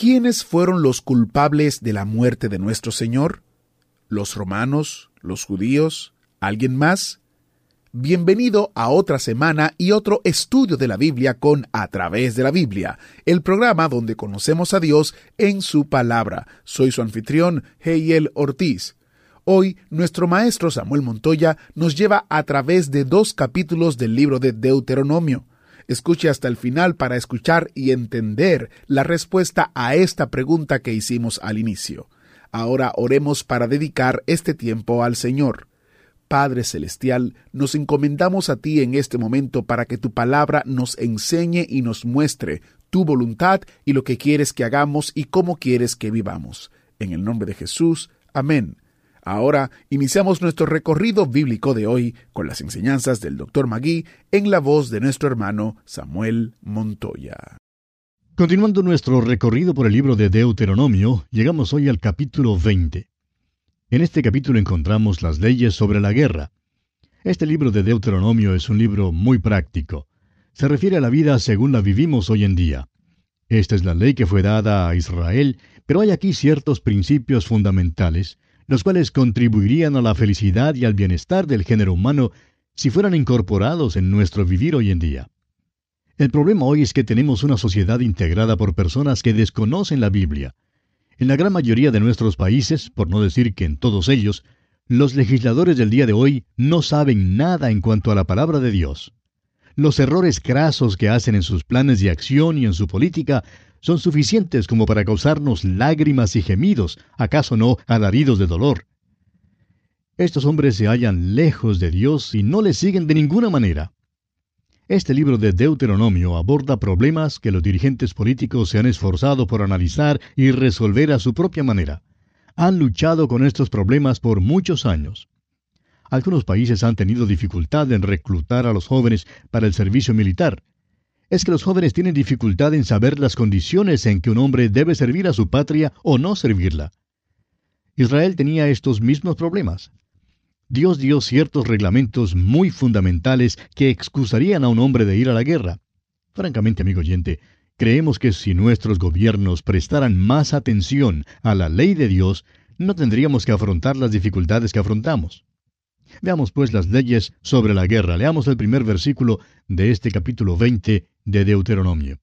¿Quiénes fueron los culpables de la muerte de nuestro Señor? ¿Los romanos? ¿Los judíos? ¿Alguien más? Bienvenido a otra semana y otro estudio de la Biblia con A través de la Biblia, el programa donde conocemos a Dios en su palabra. Soy su anfitrión, Heiel Ortiz. Hoy, nuestro maestro Samuel Montoya nos lleva a través de dos capítulos del libro de Deuteronomio. Escuche hasta el final para escuchar y entender la respuesta a esta pregunta que hicimos al inicio. Ahora oremos para dedicar este tiempo al Señor. Padre Celestial, nos encomendamos a ti en este momento para que tu palabra nos enseñe y nos muestre tu voluntad y lo que quieres que hagamos y cómo quieres que vivamos. En el nombre de Jesús. Amén. Ahora iniciamos nuestro recorrido bíblico de hoy con las enseñanzas del Dr. Magui en la voz de nuestro hermano Samuel Montoya. Continuando nuestro recorrido por el libro de Deuteronomio, llegamos hoy al capítulo 20. En este capítulo encontramos las leyes sobre la guerra. Este libro de Deuteronomio es un libro muy práctico. Se refiere a la vida según la vivimos hoy en día. Esta es la ley que fue dada a Israel, pero hay aquí ciertos principios fundamentales, los cuales contribuirían a la felicidad y al bienestar del género humano si fueran incorporados en nuestro vivir hoy en día. El problema hoy es que tenemos una sociedad integrada por personas que desconocen la Biblia. En la gran mayoría de nuestros países, por no decir que en todos ellos, los legisladores del día de hoy no saben nada en cuanto a la palabra de Dios. Los errores crasos que hacen en sus planes de acción y en su política son suficientes como para causarnos lágrimas y gemidos, acaso no alaridos de dolor. Estos hombres se hallan lejos de Dios y no le siguen de ninguna manera. Este libro de Deuteronomio aborda problemas que los dirigentes políticos se han esforzado por analizar y resolver a su propia manera. Han luchado con estos problemas por muchos años. Algunos países han tenido dificultad en reclutar a los jóvenes para el servicio militar, es que los jóvenes tienen dificultad en saber las condiciones en que un hombre debe servir a su patria o no servirla. Israel tenía estos mismos problemas. Dios dio ciertos reglamentos muy fundamentales que excusarían a un hombre de ir a la guerra. Francamente, amigo oyente, creemos que si nuestros gobiernos prestaran más atención a la ley de Dios, no tendríamos que afrontar las dificultades que afrontamos. Veamos pues las leyes sobre la guerra. Leamos el primer versículo de este capítulo 20 de Deuteronomio.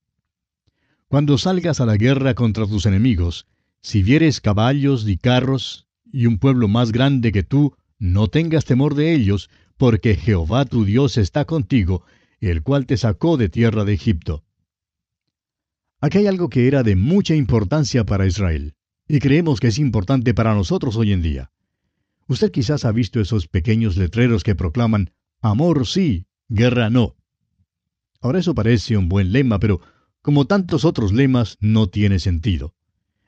Cuando salgas a la guerra contra tus enemigos, si vieres caballos y carros y un pueblo más grande que tú, no tengas temor de ellos, porque Jehová tu Dios está contigo, el cual te sacó de tierra de Egipto. Aquí hay algo que era de mucha importancia para Israel, y creemos que es importante para nosotros hoy en día. Usted quizás ha visto esos pequeños letreros que proclaman Amor sí, guerra no. Ahora eso parece un buen lema, pero como tantos otros lemas, no tiene sentido.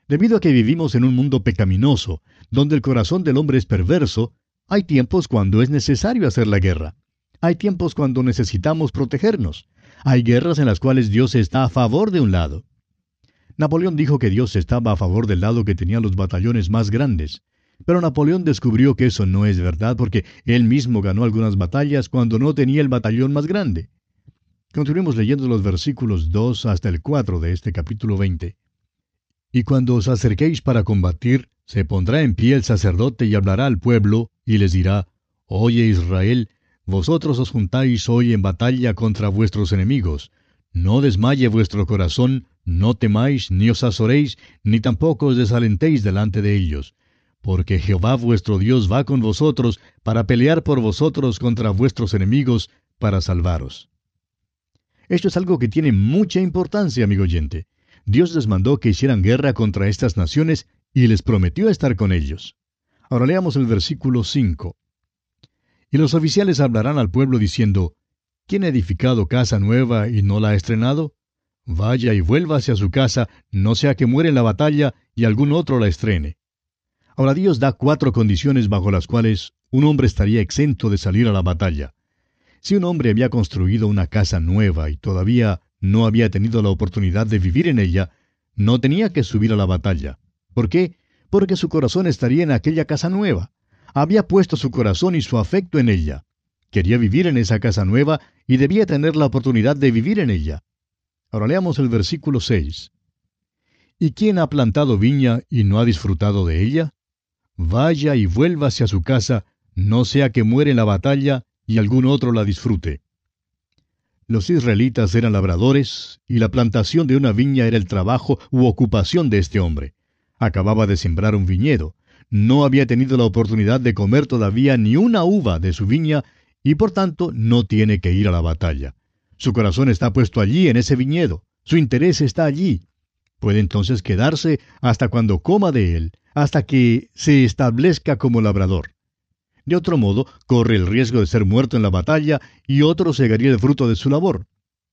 Debido a que vivimos en un mundo pecaminoso, donde el corazón del hombre es perverso, hay tiempos cuando es necesario hacer la guerra. Hay tiempos cuando necesitamos protegernos. Hay guerras en las cuales Dios está a favor de un lado. Napoleón dijo que Dios estaba a favor del lado que tenía los batallones más grandes. Pero Napoleón descubrió que eso no es verdad porque él mismo ganó algunas batallas cuando no tenía el batallón más grande. Continuemos leyendo los versículos 2 hasta el 4 de este capítulo 20. Y cuando os acerquéis para combatir, se pondrá en pie el sacerdote y hablará al pueblo, y les dirá, Oye Israel, vosotros os juntáis hoy en batalla contra vuestros enemigos. No desmaye vuestro corazón, no temáis, ni os azoréis, ni tampoco os desalentéis delante de ellos. Porque Jehová vuestro Dios va con vosotros para pelear por vosotros contra vuestros enemigos, para salvaros. Esto es algo que tiene mucha importancia, amigo oyente. Dios les mandó que hicieran guerra contra estas naciones y les prometió estar con ellos. Ahora leamos el versículo 5. Y los oficiales hablarán al pueblo diciendo, ¿quién ha edificado casa nueva y no la ha estrenado? Vaya y vuelva hacia su casa, no sea que muere en la batalla y algún otro la estrene. Ahora Dios da cuatro condiciones bajo las cuales un hombre estaría exento de salir a la batalla. Si un hombre había construido una casa nueva y todavía no había tenido la oportunidad de vivir en ella, no tenía que subir a la batalla. ¿Por qué? Porque su corazón estaría en aquella casa nueva. Había puesto su corazón y su afecto en ella. Quería vivir en esa casa nueva y debía tener la oportunidad de vivir en ella. Ahora leamos el versículo 6. ¿Y quién ha plantado viña y no ha disfrutado de ella? vaya y vuelva hacia su casa, no sea que muere en la batalla y algún otro la disfrute. Los israelitas eran labradores, y la plantación de una viña era el trabajo u ocupación de este hombre. Acababa de sembrar un viñedo, no había tenido la oportunidad de comer todavía ni una uva de su viña, y por tanto no tiene que ir a la batalla. Su corazón está puesto allí en ese viñedo, su interés está allí. Puede entonces quedarse hasta cuando coma de él, hasta que se establezca como labrador. De otro modo, corre el riesgo de ser muerto en la batalla y otro segaría el fruto de su labor.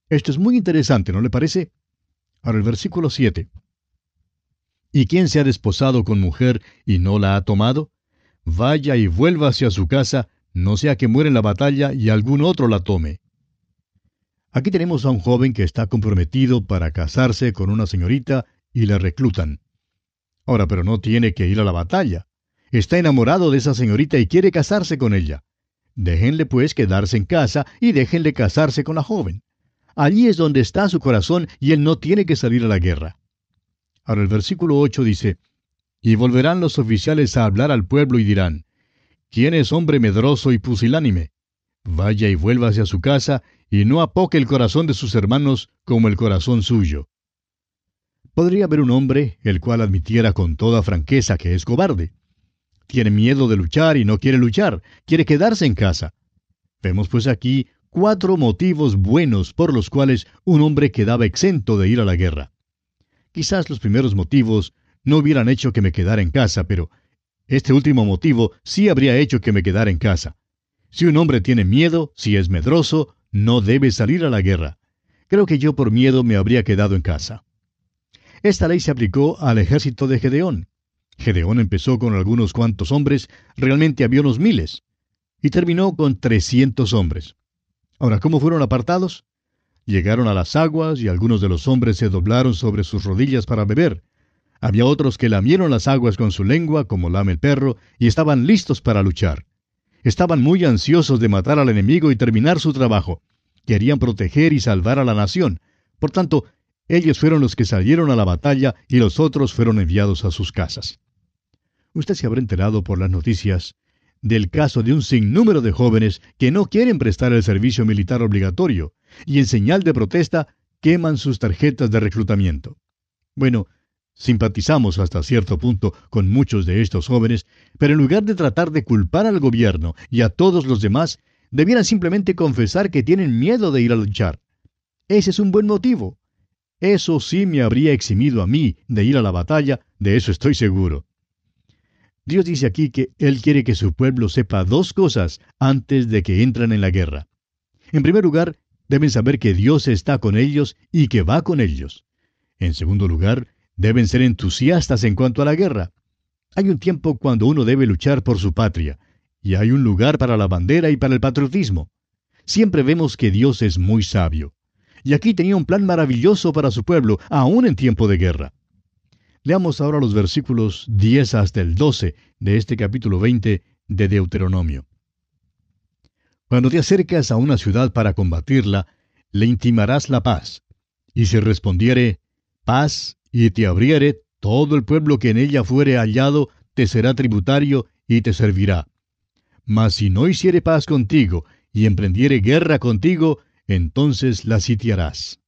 Esto es muy interesante, ¿no le parece? Ahora el versículo 7. ¿Y quién se ha desposado con mujer y no la ha tomado? Vaya y vuelva hacia su casa, no sea que muera en la batalla y algún otro la tome. Aquí tenemos a un joven que está comprometido para casarse con una señorita y le reclutan. Ahora, pero no tiene que ir a la batalla. Está enamorado de esa señorita y quiere casarse con ella. Déjenle pues quedarse en casa y déjenle casarse con la joven. Allí es donde está su corazón y él no tiene que salir a la guerra. Ahora el versículo 8 dice, Y volverán los oficiales a hablar al pueblo y dirán, ¿quién es hombre medroso y pusilánime? Vaya y vuelva hacia su casa y no apoque el corazón de sus hermanos como el corazón suyo. Podría haber un hombre el cual admitiera con toda franqueza que es cobarde. Tiene miedo de luchar y no quiere luchar, quiere quedarse en casa. Vemos pues aquí cuatro motivos buenos por los cuales un hombre quedaba exento de ir a la guerra. Quizás los primeros motivos no hubieran hecho que me quedara en casa, pero este último motivo sí habría hecho que me quedara en casa. Si un hombre tiene miedo, si es medroso, no debe salir a la guerra. Creo que yo por miedo me habría quedado en casa. Esta ley se aplicó al ejército de Gedeón. Gedeón empezó con algunos cuantos hombres, realmente había unos miles, y terminó con trescientos hombres. Ahora, ¿cómo fueron apartados? Llegaron a las aguas y algunos de los hombres se doblaron sobre sus rodillas para beber. Había otros que lamieron las aguas con su lengua, como lame el perro, y estaban listos para luchar. Estaban muy ansiosos de matar al enemigo y terminar su trabajo. Querían proteger y salvar a la nación. Por tanto, ellos fueron los que salieron a la batalla y los otros fueron enviados a sus casas. Usted se habrá enterado por las noticias del caso de un sinnúmero de jóvenes que no quieren prestar el servicio militar obligatorio y en señal de protesta queman sus tarjetas de reclutamiento. Bueno, simpatizamos hasta cierto punto con muchos de estos jóvenes, pero en lugar de tratar de culpar al gobierno y a todos los demás, debieran simplemente confesar que tienen miedo de ir a luchar. Ese es un buen motivo. Eso sí me habría eximido a mí de ir a la batalla, de eso estoy seguro. Dios dice aquí que Él quiere que su pueblo sepa dos cosas antes de que entren en la guerra. En primer lugar, deben saber que Dios está con ellos y que va con ellos. En segundo lugar, deben ser entusiastas en cuanto a la guerra. Hay un tiempo cuando uno debe luchar por su patria, y hay un lugar para la bandera y para el patriotismo. Siempre vemos que Dios es muy sabio y aquí tenía un plan maravilloso para su pueblo, aún en tiempo de guerra. Leamos ahora los versículos 10 hasta el 12 de este capítulo 20 de Deuteronomio. Cuando te acercas a una ciudad para combatirla, le intimarás la paz. Y si respondiere, paz, y te abriere, todo el pueblo que en ella fuere hallado te será tributario y te servirá. Mas si no hiciere paz contigo y emprendiere guerra contigo, entonces la sitiarás.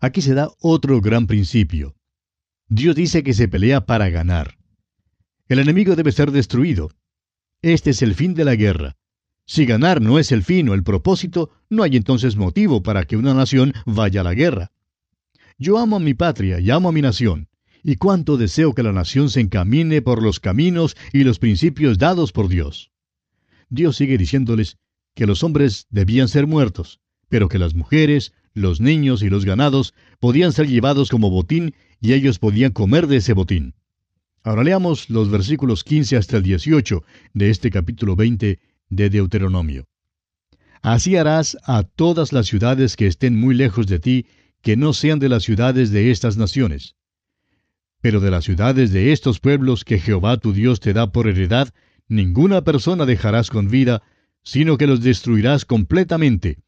Aquí se da otro gran principio. Dios dice que se pelea para ganar. El enemigo debe ser destruido. Este es el fin de la guerra. Si ganar no es el fin o el propósito, no hay entonces motivo para que una nación vaya a la guerra. Yo amo a mi patria y amo a mi nación, y cuánto deseo que la nación se encamine por los caminos y los principios dados por Dios. Dios sigue diciéndoles, que los hombres debían ser muertos, pero que las mujeres, los niños y los ganados podían ser llevados como botín y ellos podían comer de ese botín. Ahora leamos los versículos 15 hasta el 18 de este capítulo 20 de Deuteronomio. Así harás a todas las ciudades que estén muy lejos de ti, que no sean de las ciudades de estas naciones. Pero de las ciudades de estos pueblos que Jehová tu Dios te da por heredad, ninguna persona dejarás con vida, sino que los destruirás completamente.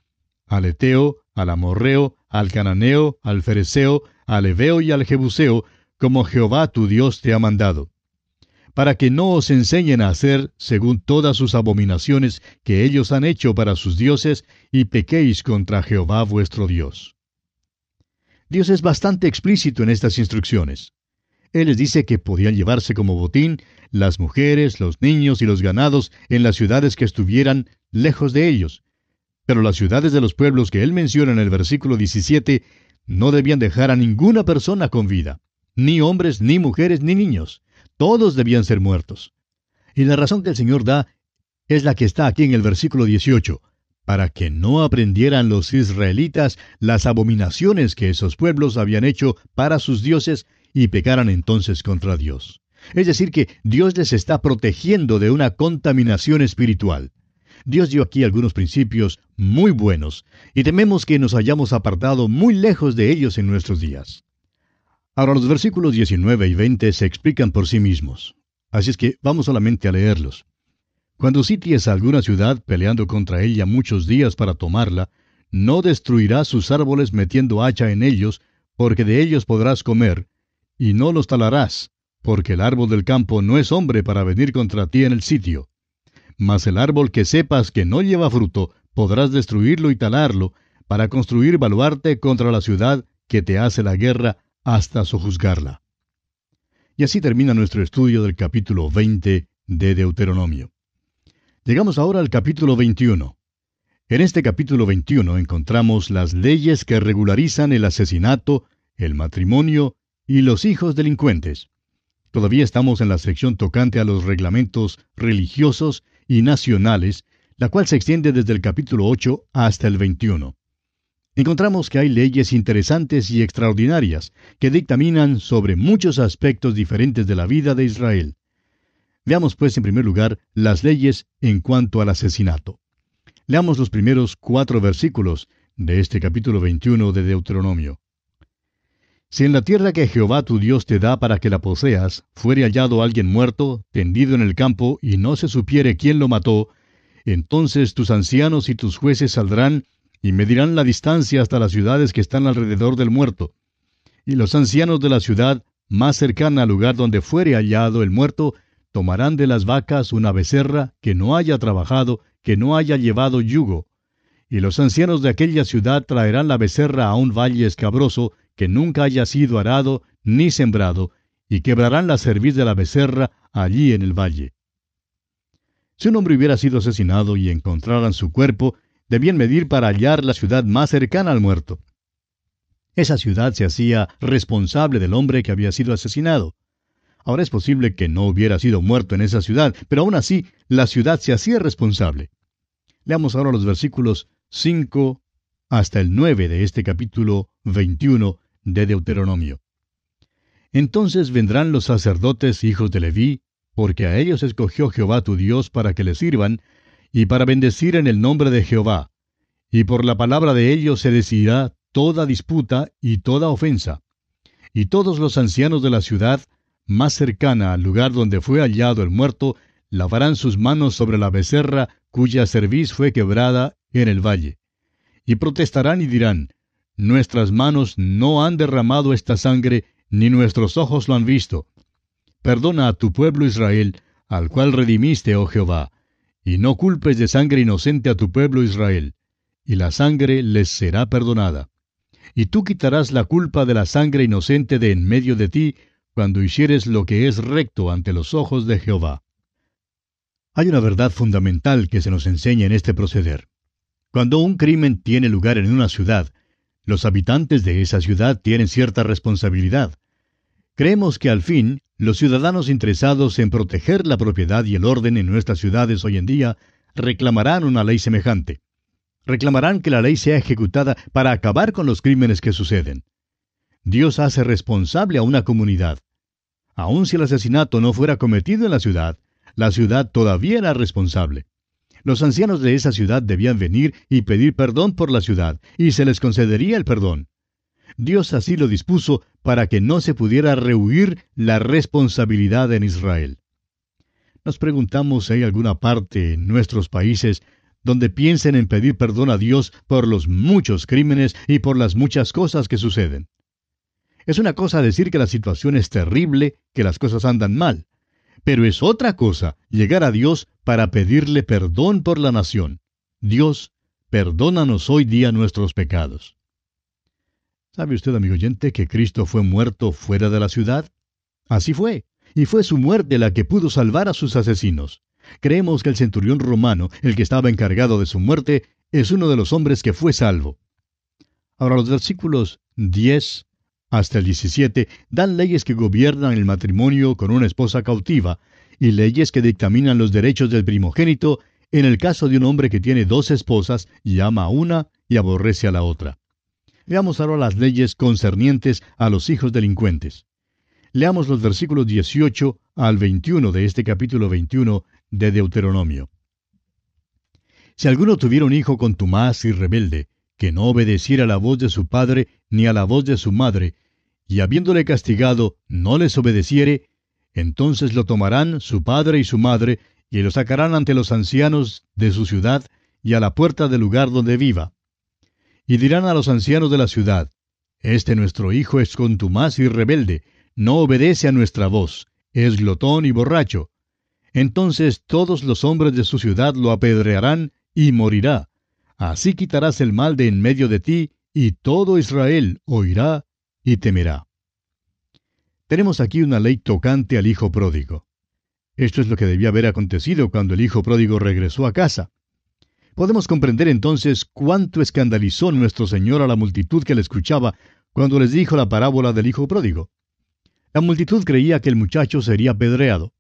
Al Eteo, al Amorreo, al Cananeo, al Fereceo, al Eveo y al Jebuseo, como Jehová tu Dios te ha mandado para que no os enseñen a hacer según todas sus abominaciones que ellos han hecho para sus dioses, y pequéis contra Jehová vuestro Dios. Dios es bastante explícito en estas instrucciones. Él les dice que podían llevarse como botín las mujeres, los niños y los ganados en las ciudades que estuvieran lejos de ellos. Pero las ciudades de los pueblos que él menciona en el versículo 17 no debían dejar a ninguna persona con vida, ni hombres, ni mujeres, ni niños todos debían ser muertos. Y la razón que el Señor da es la que está aquí en el versículo 18, para que no aprendieran los israelitas las abominaciones que esos pueblos habían hecho para sus dioses y pecaran entonces contra Dios. Es decir, que Dios les está protegiendo de una contaminación espiritual. Dios dio aquí algunos principios muy buenos y tememos que nos hayamos apartado muy lejos de ellos en nuestros días. Ahora los versículos 19 y 20 se explican por sí mismos. Así es que vamos solamente a leerlos. Cuando sities a alguna ciudad peleando contra ella muchos días para tomarla, no destruirás sus árboles metiendo hacha en ellos, porque de ellos podrás comer, y no los talarás, porque el árbol del campo no es hombre para venir contra ti en el sitio. Mas el árbol que sepas que no lleva fruto, podrás destruirlo y talarlo, para construir baluarte contra la ciudad que te hace la guerra hasta sojuzgarla. Y así termina nuestro estudio del capítulo 20 de Deuteronomio. Llegamos ahora al capítulo 21. En este capítulo 21 encontramos las leyes que regularizan el asesinato, el matrimonio y los hijos delincuentes. Todavía estamos en la sección tocante a los reglamentos religiosos y nacionales, la cual se extiende desde el capítulo 8 hasta el 21 encontramos que hay leyes interesantes y extraordinarias que dictaminan sobre muchos aspectos diferentes de la vida de Israel. Veamos pues en primer lugar las leyes en cuanto al asesinato. Leamos los primeros cuatro versículos de este capítulo 21 de Deuteronomio. Si en la tierra que Jehová tu Dios te da para que la poseas, fuere hallado alguien muerto, tendido en el campo, y no se supiere quién lo mató, entonces tus ancianos y tus jueces saldrán y medirán la distancia hasta las ciudades que están alrededor del muerto. Y los ancianos de la ciudad, más cercana al lugar donde fuere hallado el muerto, tomarán de las vacas una becerra que no haya trabajado, que no haya llevado yugo. Y los ancianos de aquella ciudad traerán la becerra a un valle escabroso que nunca haya sido arado ni sembrado, y quebrarán la cerviz de la becerra allí en el valle. Si un hombre hubiera sido asesinado y encontraran su cuerpo, debían medir para hallar la ciudad más cercana al muerto. Esa ciudad se hacía responsable del hombre que había sido asesinado. Ahora es posible que no hubiera sido muerto en esa ciudad, pero aún así la ciudad se hacía responsable. Leamos ahora los versículos 5 hasta el 9 de este capítulo 21 de Deuteronomio. Entonces vendrán los sacerdotes hijos de Leví, porque a ellos escogió Jehová tu Dios para que le sirvan, y para bendecir en el nombre de Jehová. Y por la palabra de ellos se decidirá toda disputa y toda ofensa. Y todos los ancianos de la ciudad, más cercana al lugar donde fue hallado el muerto, lavarán sus manos sobre la becerra cuya cerviz fue quebrada en el valle. Y protestarán y dirán, Nuestras manos no han derramado esta sangre, ni nuestros ojos lo han visto. Perdona a tu pueblo Israel, al cual redimiste, oh Jehová, y no culpes de sangre inocente a tu pueblo Israel, y la sangre les será perdonada. Y tú quitarás la culpa de la sangre inocente de en medio de ti, cuando hicieres lo que es recto ante los ojos de Jehová. Hay una verdad fundamental que se nos enseña en este proceder. Cuando un crimen tiene lugar en una ciudad, los habitantes de esa ciudad tienen cierta responsabilidad. Creemos que al fin los ciudadanos interesados en proteger la propiedad y el orden en nuestras ciudades hoy en día reclamarán una ley semejante. Reclamarán que la ley sea ejecutada para acabar con los crímenes que suceden. Dios hace responsable a una comunidad. Aun si el asesinato no fuera cometido en la ciudad, la ciudad todavía era responsable. Los ancianos de esa ciudad debían venir y pedir perdón por la ciudad, y se les concedería el perdón. Dios así lo dispuso para que no se pudiera rehuir la responsabilidad en Israel. Nos preguntamos si hay alguna parte en nuestros países donde piensen en pedir perdón a Dios por los muchos crímenes y por las muchas cosas que suceden. Es una cosa decir que la situación es terrible, que las cosas andan mal, pero es otra cosa llegar a Dios para pedirle perdón por la nación. Dios, perdónanos hoy día nuestros pecados. ¿Sabe usted, amigo oyente, que Cristo fue muerto fuera de la ciudad? Así fue, y fue su muerte la que pudo salvar a sus asesinos. Creemos que el centurión romano, el que estaba encargado de su muerte, es uno de los hombres que fue salvo. Ahora los versículos 10 hasta el 17 dan leyes que gobiernan el matrimonio con una esposa cautiva y leyes que dictaminan los derechos del primogénito en el caso de un hombre que tiene dos esposas y ama a una y aborrece a la otra. Veamos ahora las leyes concernientes a los hijos delincuentes. Leamos los versículos 18 al 21 de este capítulo 21 de Deuteronomio. Si alguno tuviera un hijo contumaz y rebelde, que no obedeciera a la voz de su padre ni a la voz de su madre, y habiéndole castigado no les obedeciere, entonces lo tomarán su padre y su madre, y lo sacarán ante los ancianos de su ciudad y a la puerta del lugar donde viva. Y dirán a los ancianos de la ciudad, Este nuestro hijo es contumaz y rebelde, no obedece a nuestra voz, es glotón y borracho. Entonces todos los hombres de su ciudad lo apedrearán y morirá, Así quitarás el mal de en medio de ti, y todo Israel oirá y temerá. Tenemos aquí una ley tocante al hijo pródigo. Esto es lo que debía haber acontecido cuando el hijo pródigo regresó a casa. Podemos comprender entonces cuánto escandalizó nuestro Señor a la multitud que le escuchaba cuando les dijo la parábola del hijo pródigo. La multitud creía que el muchacho sería apedreado.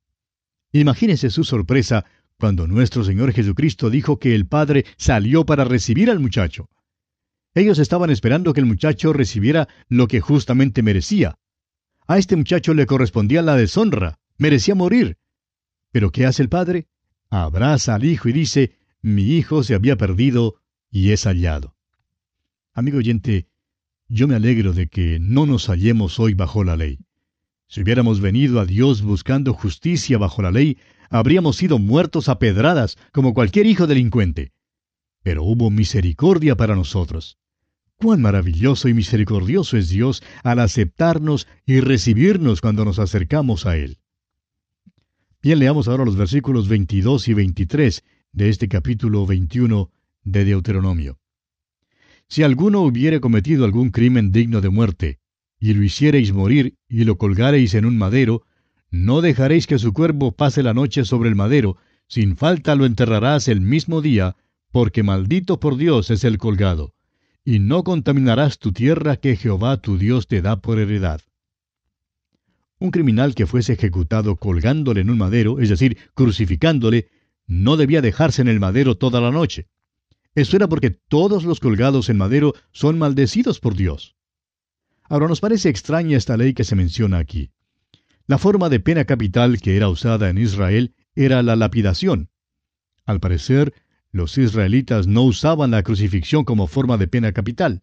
Imagínese su sorpresa cuando nuestro Señor Jesucristo dijo que el Padre salió para recibir al muchacho. Ellos estaban esperando que el muchacho recibiera lo que justamente merecía. A este muchacho le correspondía la deshonra, merecía morir. Pero ¿qué hace el Padre? Abraza al Hijo y dice, mi Hijo se había perdido y es hallado. Amigo oyente, yo me alegro de que no nos hallemos hoy bajo la ley. Si hubiéramos venido a Dios buscando justicia bajo la ley, habríamos sido muertos a pedradas como cualquier hijo delincuente. Pero hubo misericordia para nosotros. Cuán maravilloso y misericordioso es Dios al aceptarnos y recibirnos cuando nos acercamos a Él. Bien, leamos ahora los versículos 22 y 23 de este capítulo 21 de Deuteronomio. Si alguno hubiere cometido algún crimen digno de muerte, y lo hiciereis morir y lo colgareis en un madero, no dejaréis que su cuerpo pase la noche sobre el madero, sin falta lo enterrarás el mismo día, porque maldito por Dios es el colgado, y no contaminarás tu tierra que Jehová tu Dios te da por heredad. Un criminal que fuese ejecutado colgándole en un madero, es decir, crucificándole, no debía dejarse en el madero toda la noche. Eso era porque todos los colgados en madero son maldecidos por Dios. Ahora nos parece extraña esta ley que se menciona aquí. La forma de pena capital que era usada en Israel era la lapidación. Al parecer, los israelitas no usaban la crucifixión como forma de pena capital.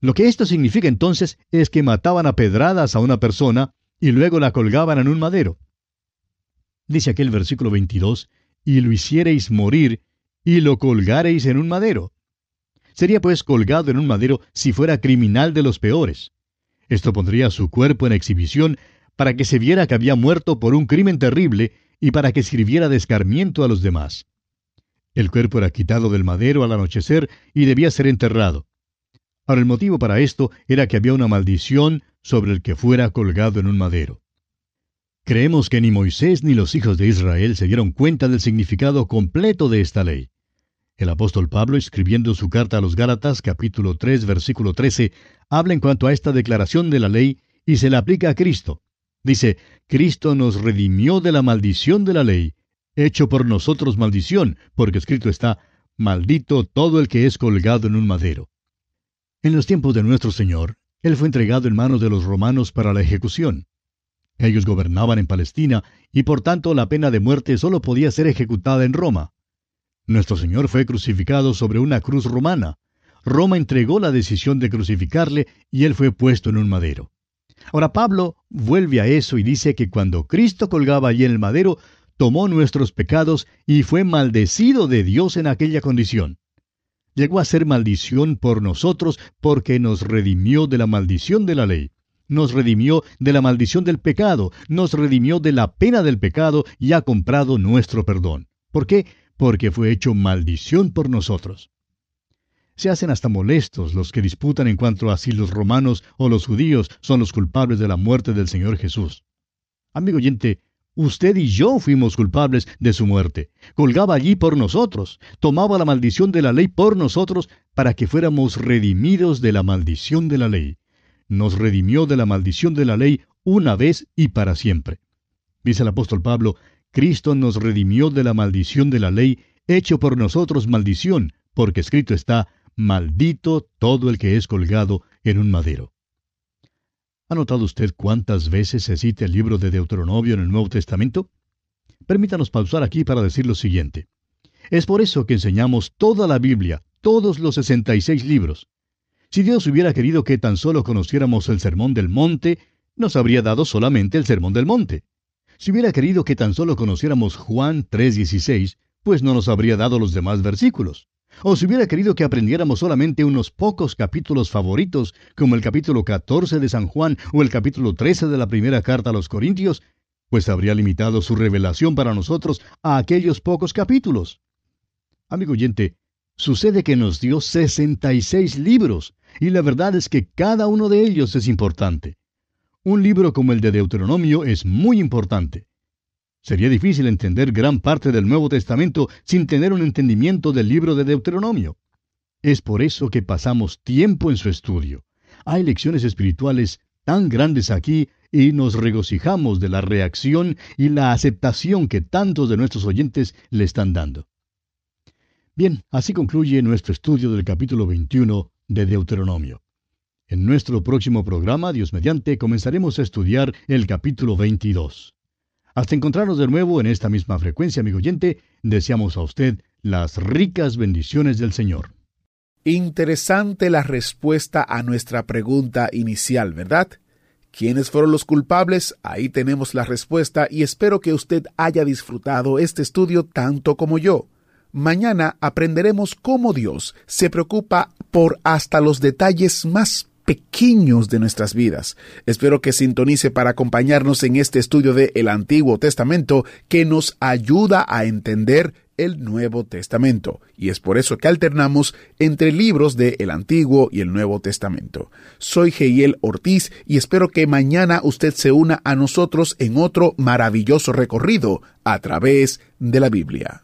Lo que esto significa entonces es que mataban a pedradas a una persona y luego la colgaban en un madero. Dice aquel versículo 22, y lo hiciereis morir y lo colgareis en un madero. Sería pues colgado en un madero si fuera criminal de los peores. Esto pondría su cuerpo en exhibición para que se viera que había muerto por un crimen terrible y para que sirviera de escarmiento a los demás. El cuerpo era quitado del madero al anochecer y debía ser enterrado. Ahora el motivo para esto era que había una maldición sobre el que fuera colgado en un madero. Creemos que ni Moisés ni los hijos de Israel se dieron cuenta del significado completo de esta ley. El apóstol Pablo, escribiendo su carta a los Gálatas, capítulo 3, versículo 13, habla en cuanto a esta declaración de la ley y se la aplica a Cristo. Dice, Cristo nos redimió de la maldición de la ley, hecho por nosotros maldición, porque escrito está, maldito todo el que es colgado en un madero. En los tiempos de nuestro Señor, Él fue entregado en manos de los romanos para la ejecución. Ellos gobernaban en Palestina y por tanto la pena de muerte solo podía ser ejecutada en Roma. Nuestro Señor fue crucificado sobre una cruz romana. Roma entregó la decisión de crucificarle y él fue puesto en un madero. Ahora Pablo vuelve a eso y dice que cuando Cristo colgaba allí en el madero, tomó nuestros pecados y fue maldecido de Dios en aquella condición. Llegó a ser maldición por nosotros porque nos redimió de la maldición de la ley. Nos redimió de la maldición del pecado, nos redimió de la pena del pecado y ha comprado nuestro perdón. ¿Por qué? Porque fue hecho maldición por nosotros. Se hacen hasta molestos los que disputan en cuanto a si los romanos o los judíos son los culpables de la muerte del Señor Jesús. Amigo oyente, usted y yo fuimos culpables de su muerte. Colgaba allí por nosotros, tomaba la maldición de la ley por nosotros para que fuéramos redimidos de la maldición de la ley. Nos redimió de la maldición de la ley una vez y para siempre. Dice el apóstol Pablo, Cristo nos redimió de la maldición de la ley, hecho por nosotros maldición, porque escrito está, maldito todo el que es colgado en un madero. ¿Ha notado usted cuántas veces se cita el libro de Deuteronomio en el Nuevo Testamento? Permítanos pausar aquí para decir lo siguiente. Es por eso que enseñamos toda la Biblia, todos los 66 libros. Si Dios hubiera querido que tan solo conociéramos el Sermón del Monte, nos habría dado solamente el Sermón del Monte. Si hubiera querido que tan solo conociéramos Juan 3:16, pues no nos habría dado los demás versículos. O si hubiera querido que aprendiéramos solamente unos pocos capítulos favoritos, como el capítulo 14 de San Juan o el capítulo 13 de la primera carta a los Corintios, pues habría limitado su revelación para nosotros a aquellos pocos capítulos. Amigo oyente, sucede que nos dio 66 libros, y la verdad es que cada uno de ellos es importante. Un libro como el de Deuteronomio es muy importante. Sería difícil entender gran parte del Nuevo Testamento sin tener un entendimiento del libro de Deuteronomio. Es por eso que pasamos tiempo en su estudio. Hay lecciones espirituales tan grandes aquí y nos regocijamos de la reacción y la aceptación que tantos de nuestros oyentes le están dando. Bien, así concluye nuestro estudio del capítulo 21 de Deuteronomio. En nuestro próximo programa, Dios mediante, comenzaremos a estudiar el capítulo 22. Hasta encontrarnos de nuevo en esta misma frecuencia, amigo oyente, deseamos a usted las ricas bendiciones del Señor. Interesante la respuesta a nuestra pregunta inicial, ¿verdad? ¿Quiénes fueron los culpables? Ahí tenemos la respuesta y espero que usted haya disfrutado este estudio tanto como yo. Mañana aprenderemos cómo Dios se preocupa por hasta los detalles más pequeños de nuestras vidas. Espero que sintonice para acompañarnos en este estudio de el Antiguo Testamento que nos ayuda a entender el Nuevo Testamento. Y es por eso que alternamos entre libros de el Antiguo y el Nuevo Testamento. Soy Geiel Ortiz y espero que mañana usted se una a nosotros en otro maravilloso recorrido a través de la Biblia.